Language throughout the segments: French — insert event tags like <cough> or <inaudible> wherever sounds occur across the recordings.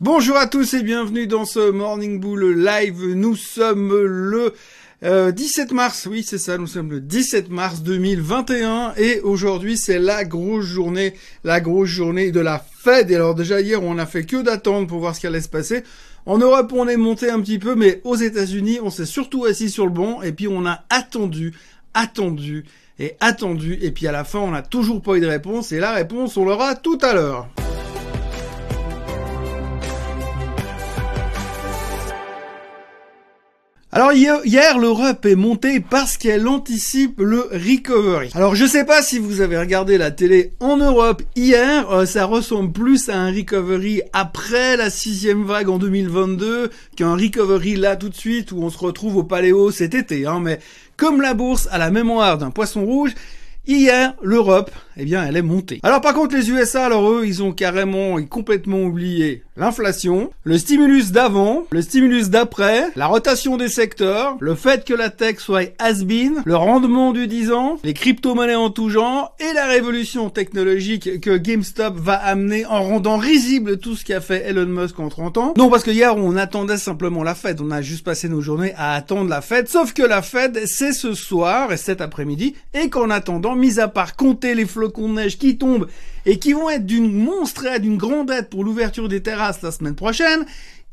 Bonjour à tous et bienvenue dans ce Morning Bull Live. Nous sommes le 17 mars, oui c'est ça, nous sommes le 17 mars 2021 et aujourd'hui c'est la grosse journée, la grosse journée de la Fed. Et alors déjà hier on a fait que d'attendre pour voir ce qui allait se passer. En Europe on est monté un petit peu mais aux États-Unis on s'est surtout assis sur le banc et puis on a attendu, attendu et attendu et puis à la fin on n'a toujours pas eu de réponse et la réponse on l'aura tout à l'heure. Alors hier, l'Europe est montée parce qu'elle anticipe le recovery. Alors je sais pas si vous avez regardé la télé en Europe hier, euh, ça ressemble plus à un recovery après la sixième vague en 2022 qu'un recovery là tout de suite où on se retrouve au Paléo cet été. Hein. Mais comme la bourse a la mémoire d'un poisson rouge, Hier, l'Europe, eh bien, elle est montée. Alors par contre, les USA, alors eux, ils ont carrément et complètement oublié l'inflation, le stimulus d'avant, le stimulus d'après, la rotation des secteurs, le fait que la tech soit has-been, le rendement du 10 ans, les crypto-monnaies en tout genre et la révolution technologique que GameStop va amener en rendant risible tout ce qu'a fait Elon Musk en 30 ans. Non, parce que hier, on attendait simplement la Fed. On a juste passé nos journées à attendre la Fed. Sauf que la Fed, c'est ce soir et cet après-midi et qu'en attendant, mis à part compter les flocons de neige qui tombent et qui vont être d'une monstre d'une grande aide pour l'ouverture des terrasses la semaine prochaine,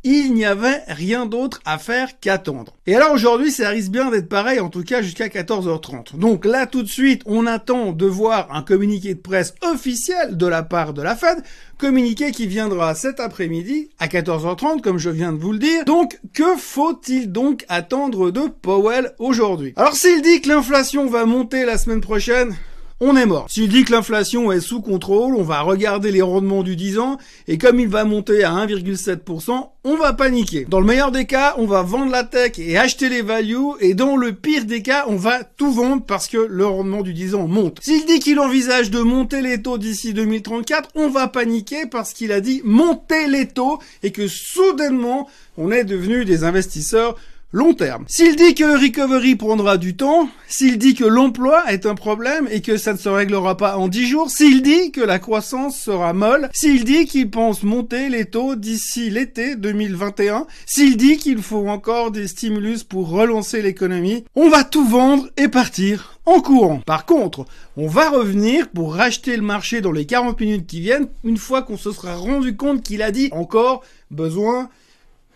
il n'y avait rien d'autre à faire qu'attendre. Et alors aujourd'hui, ça risque bien d'être pareil, en tout cas jusqu'à 14h30. Donc là, tout de suite, on attend de voir un communiqué de presse officiel de la part de la Fed, communiqué qui viendra cet après-midi à 14h30, comme je viens de vous le dire. Donc, que faut-il donc attendre de Powell aujourd'hui? Alors s'il dit que l'inflation va monter la semaine prochaine, on est mort. S'il dit que l'inflation est sous contrôle, on va regarder les rendements du 10 ans, et comme il va monter à 1,7%, on va paniquer. Dans le meilleur des cas, on va vendre la tech et acheter les values, et dans le pire des cas, on va tout vendre parce que le rendement du 10 ans monte. S'il dit qu'il envisage de monter les taux d'ici 2034, on va paniquer parce qu'il a dit monter les taux, et que soudainement, on est devenu des investisseurs long terme. S'il dit que le recovery prendra du temps, s'il dit que l'emploi est un problème et que ça ne se réglera pas en 10 jours, s'il dit que la croissance sera molle, s'il dit qu'il pense monter les taux d'ici l'été 2021, s'il dit qu'il faut encore des stimulus pour relancer l'économie, on va tout vendre et partir en courant. Par contre, on va revenir pour racheter le marché dans les 40 minutes qui viennent une fois qu'on se sera rendu compte qu'il a dit encore besoin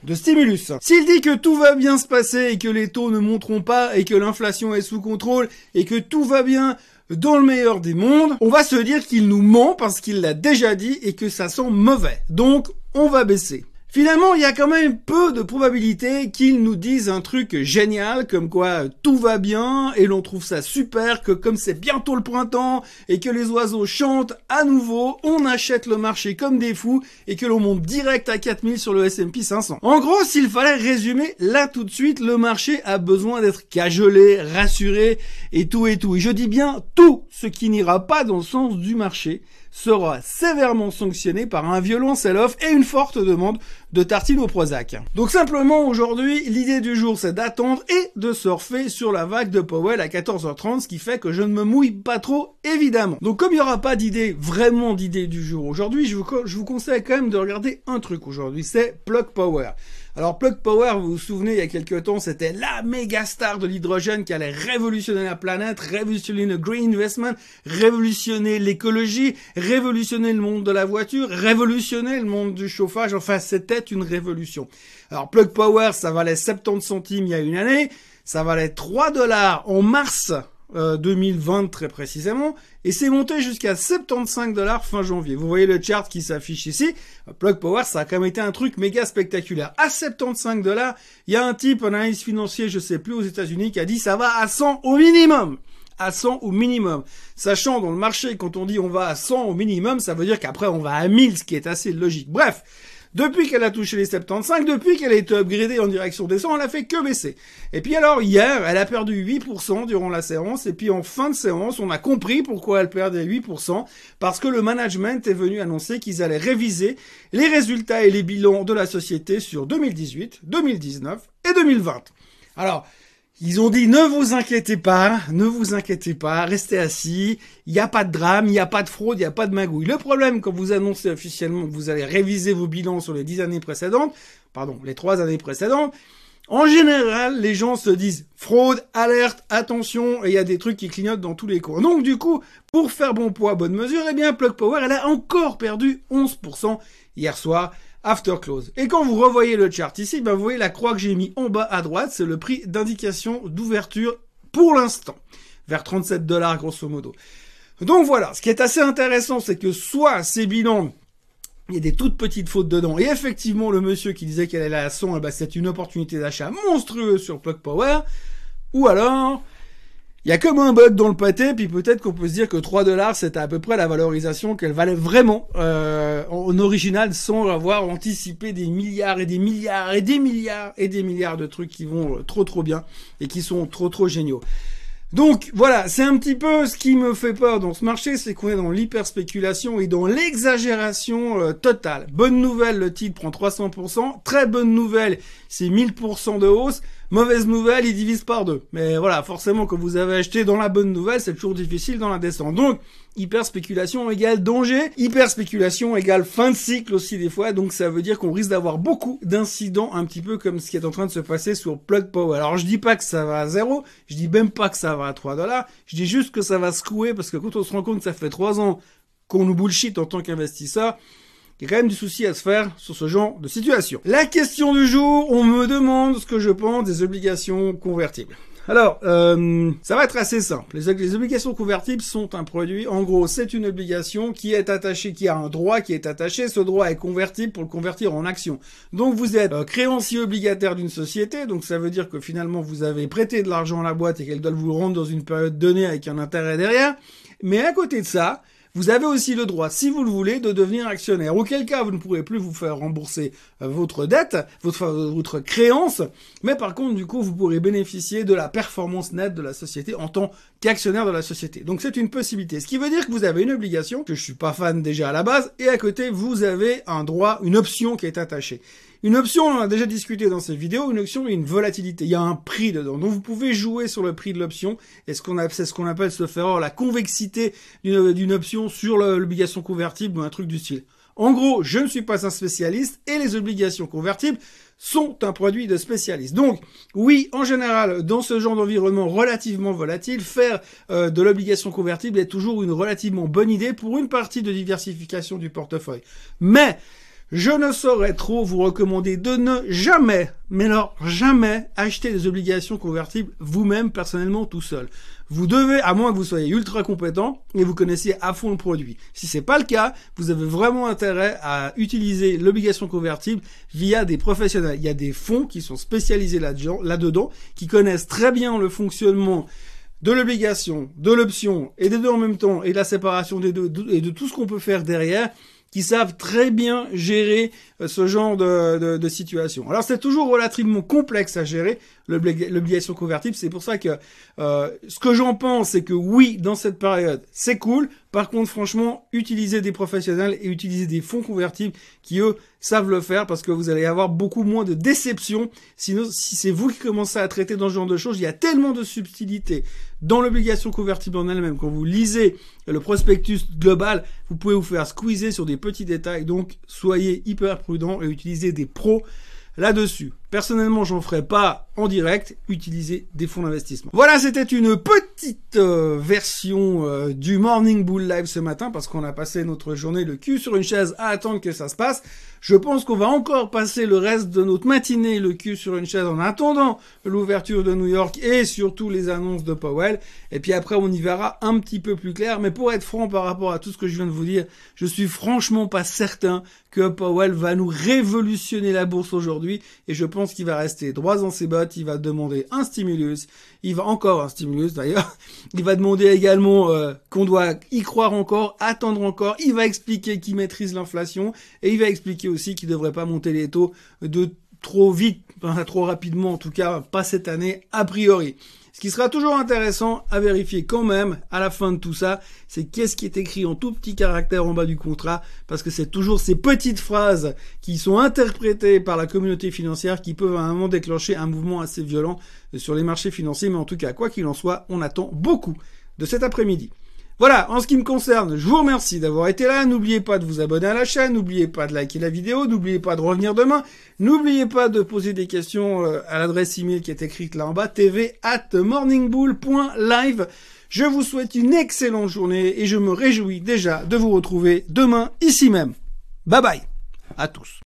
de stimulus. S'il dit que tout va bien se passer et que les taux ne monteront pas et que l'inflation est sous contrôle et que tout va bien dans le meilleur des mondes, on va se dire qu'il nous ment parce qu'il l'a déjà dit et que ça sent mauvais. Donc, on va baisser. Finalement, il y a quand même peu de probabilité qu'ils nous disent un truc génial, comme quoi tout va bien, et l'on trouve ça super, que comme c'est bientôt le printemps, et que les oiseaux chantent à nouveau, on achète le marché comme des fous, et que l'on monte direct à 4000 sur le S&P 500. En gros, s'il fallait résumer, là tout de suite, le marché a besoin d'être cajolé, rassuré, et tout et tout. Et je dis bien tout ce qui n'ira pas dans le sens du marché, sera sévèrement sanctionné par un violent sell-off et une forte demande de tartines au Prozac. Donc simplement aujourd'hui, l'idée du jour c'est d'attendre et de surfer sur la vague de Powell à 14h30, ce qui fait que je ne me mouille pas trop évidemment. Donc comme il n'y aura pas d'idée, vraiment d'idée du jour aujourd'hui, je vous, je vous conseille quand même de regarder un truc aujourd'hui, c'est Plug Power. Alors Plug Power, vous vous souvenez, il y a quelques temps, c'était la méga star de l'hydrogène qui allait révolutionner la planète, révolutionner le green investment, révolutionner l'écologie, révolutionner le monde de la voiture, révolutionner le monde du chauffage. Enfin, c'était une révolution. Alors Plug Power, ça valait 70 centimes il y a une année, ça valait 3 dollars en mars 2020 euh, très précisément, et c'est monté jusqu'à 75 dollars fin janvier. Vous voyez le chart qui s'affiche ici. Plug Power, ça a quand même été un truc méga spectaculaire. À 75 dollars, il y a un type, un analyste financier, je sais plus, aux États-Unis, qui a dit ça va à 100 au minimum à 100 au minimum. Sachant dans le marché, quand on dit on va à 100 au minimum, ça veut dire qu'après on va à 1000, ce qui est assez logique. Bref, depuis qu'elle a touché les 75, depuis qu'elle a été upgradée en direction des 100, elle a fait que baisser. Et puis alors, hier, elle a perdu 8% durant la séance, et puis en fin de séance, on a compris pourquoi elle perdait 8%, parce que le management est venu annoncer qu'ils allaient réviser les résultats et les bilans de la société sur 2018, 2019 et 2020. Alors, Ils ont dit ne vous inquiétez pas, ne vous inquiétez pas, restez assis, il n'y a pas de drame, il n'y a pas de fraude, il n'y a pas de magouille. Le problème quand vous annoncez officiellement que vous allez réviser vos bilans sur les dix années précédentes, pardon, les trois années précédentes, en général, les gens se disent fraude, alerte, attention, et il y a des trucs qui clignotent dans tous les cours. Donc du coup, pour faire bon poids, bonne mesure, eh bien Plug Power, elle a encore perdu 11% hier soir after close. Et quand vous revoyez le chart ici, ben vous voyez la croix que j'ai mis en bas à droite, c'est le prix d'indication d'ouverture pour l'instant, vers 37 dollars grosso modo. Donc voilà, ce qui est assez intéressant, c'est que soit ces bilans, il y a des toutes petites fautes dedans, et effectivement le monsieur qui disait qu'elle allait à 100, eh ben, c'est une opportunité d'achat monstrueuse sur Plug Power, ou alors il y a comme un bug dans le pâté, puis peut-être qu'on peut se dire que 3 dollars, c'était à peu près la valorisation qu'elle valait vraiment euh, en original, sans avoir anticipé des milliards et des milliards et des milliards et des milliards de trucs qui vont euh, trop trop bien et qui sont trop trop géniaux. Donc voilà, c'est un petit peu ce qui me fait peur dans ce marché, c'est qu'on est dans l'hyperspéculation et dans l'exagération euh, totale. Bonne nouvelle, le titre prend 300%. Très bonne nouvelle, c'est 1000% de hausse. Mauvaise nouvelle, il divise par deux. Mais voilà, forcément, quand vous avez acheté dans la bonne nouvelle, c'est toujours difficile dans la descente. Donc, hyper spéculation égale danger. Hyper spéculation égale fin de cycle aussi des fois. Donc, ça veut dire qu'on risque d'avoir beaucoup d'incidents, un petit peu comme ce qui est en train de se passer sur Plug Power. Alors, je dis pas que ça va à zéro. Je dis même pas que ça va à 3 dollars. Je dis juste que ça va secouer parce que quand on se rend compte que ça fait 3 ans qu'on nous bullshit en tant qu'investisseur, il y a quand même du souci à se faire sur ce genre de situation. La question du jour, on me demande ce que je pense des obligations convertibles. Alors, euh, ça va être assez simple. Les, obligations convertibles sont un produit. En gros, c'est une obligation qui est attachée, qui a un droit qui est attaché. Ce droit est convertible pour le convertir en action. Donc, vous êtes euh, créancier obligataire d'une société. Donc, ça veut dire que finalement, vous avez prêté de l'argent à la boîte et qu'elle doit vous rendre dans une période donnée avec un intérêt derrière. Mais à côté de ça, vous avez aussi le droit, si vous le voulez, de devenir actionnaire. Auquel cas, vous ne pourrez plus vous faire rembourser euh, votre dette, votre, votre créance, mais par contre, du coup, vous pourrez bénéficier de la performance nette de la société en tant qu'actionnaire de la société. Donc c'est une possibilité. Ce qui veut dire que vous avez une obligation, que je suis pas fan déjà à la base, et à côté, vous avez un droit, une option qui est attachée. Une option, on a déjà discuté dans cette vidéo, une option, une volatilité. Il y a un prix dedans. Donc vous pouvez jouer sur le prix de l'option. Et ce c'est ce qu'on appelle se faire la convexité d'une option sur l'obligation convertible ou un truc du style. En gros, je ne suis pas un spécialiste et les obligations convertibles sont un produit de spécialiste. Donc, oui, en général, dans ce genre d'environnement relativement volatile, faire euh, de l'obligation convertible est toujours une relativement bonne idée pour une partie de diversification du portefeuille. Mais je ne saurais trop vous recommander de ne jamais, mais alors jamais, acheter des obligations convertibles vous-même personnellement tout seul. Vous devez, à moins que vous soyez ultra compétent et vous connaissiez à fond le produit. Si c'est pas le cas, vous avez vraiment intérêt à utiliser l'obligation convertible via des professionnels. Il y a des fonds qui sont spécialisés là-dedans, qui connaissent très bien le fonctionnement de l'obligation, de l'option et des deux en même temps et de la séparation des deux et de tout ce qu'on peut faire derrière qui savent très bien gérer ce genre de, de, situation. Alors c'est toujours relativement complexe à gérer l'obligation convertible. C'est pour ça que euh, ce que j'en pense, c'est que oui, dans cette période, c'est cool. Par contre, franchement, utilisez des professionnels et utilisez des fonds convertibles qui, eux, savent le faire parce que vous allez avoir beaucoup moins de déceptions. Sinon, si c'est vous qui commencez à traiter dans ce genre de choses, il y a tellement de subtilité dans l'obligation convertible en elle-même. Quand vous lisez le prospectus global, vous pouvez vous faire squeezer sur des petits détails. Donc, soyez hyper prudent et utilisez des pros là-dessus. Personnellement, j'en ferai pas en direct, utiliser des fonds d'investissement. Voilà, c'était une petite euh, version euh, du Morning Bull Live ce matin parce qu'on a passé notre journée le cul sur une chaise à attendre que ça se passe. Je pense qu'on va encore passer le reste de notre matinée le cul sur une chaise en attendant l'ouverture de New York et surtout les annonces de Powell. Et puis après, on y verra un petit peu plus clair. Mais pour être franc par rapport à tout ce que je viens de vous dire, je suis franchement pas certain que Powell va nous révolutionner la bourse aujourd'hui. Et je pense va rester droit dans ses bottes. Il va demander un stimulus. Il va encore un stimulus d'ailleurs. <laughs> Il va demander également euh, qu'on doit y croire encore, attendre encore. Il va expliquer qu'il maîtrise l'inflation et il va expliquer aussi qu'il ne devrait pas monter les taux de trop vite, trop rapidement en tout cas, pas cette année a priori. Ce qui sera toujours intéressant à vérifier quand même à la fin de tout ça, c'est qu'est-ce qui est écrit en tout petit caractère en bas du contrat, parce que c'est toujours ces petites phrases qui sont interprétées par la communauté financière qui peuvent à un moment déclencher un mouvement assez violent sur les marchés financiers. Mais en tout cas, quoi qu'il en soit, on attend beaucoup de cet après-midi. Voilà, en ce qui me concerne, je vous remercie d'avoir été là. N'oubliez pas de vous abonner à la chaîne, n'oubliez pas de liker la vidéo, n'oubliez pas de revenir demain, n'oubliez pas de poser des questions euh, à l'adresse email qui est écrite là en bas, tv at morningbull.live. Je vous souhaite une excellente journée et je me réjouis déjà de vous retrouver demain ici même. Bye bye à tous.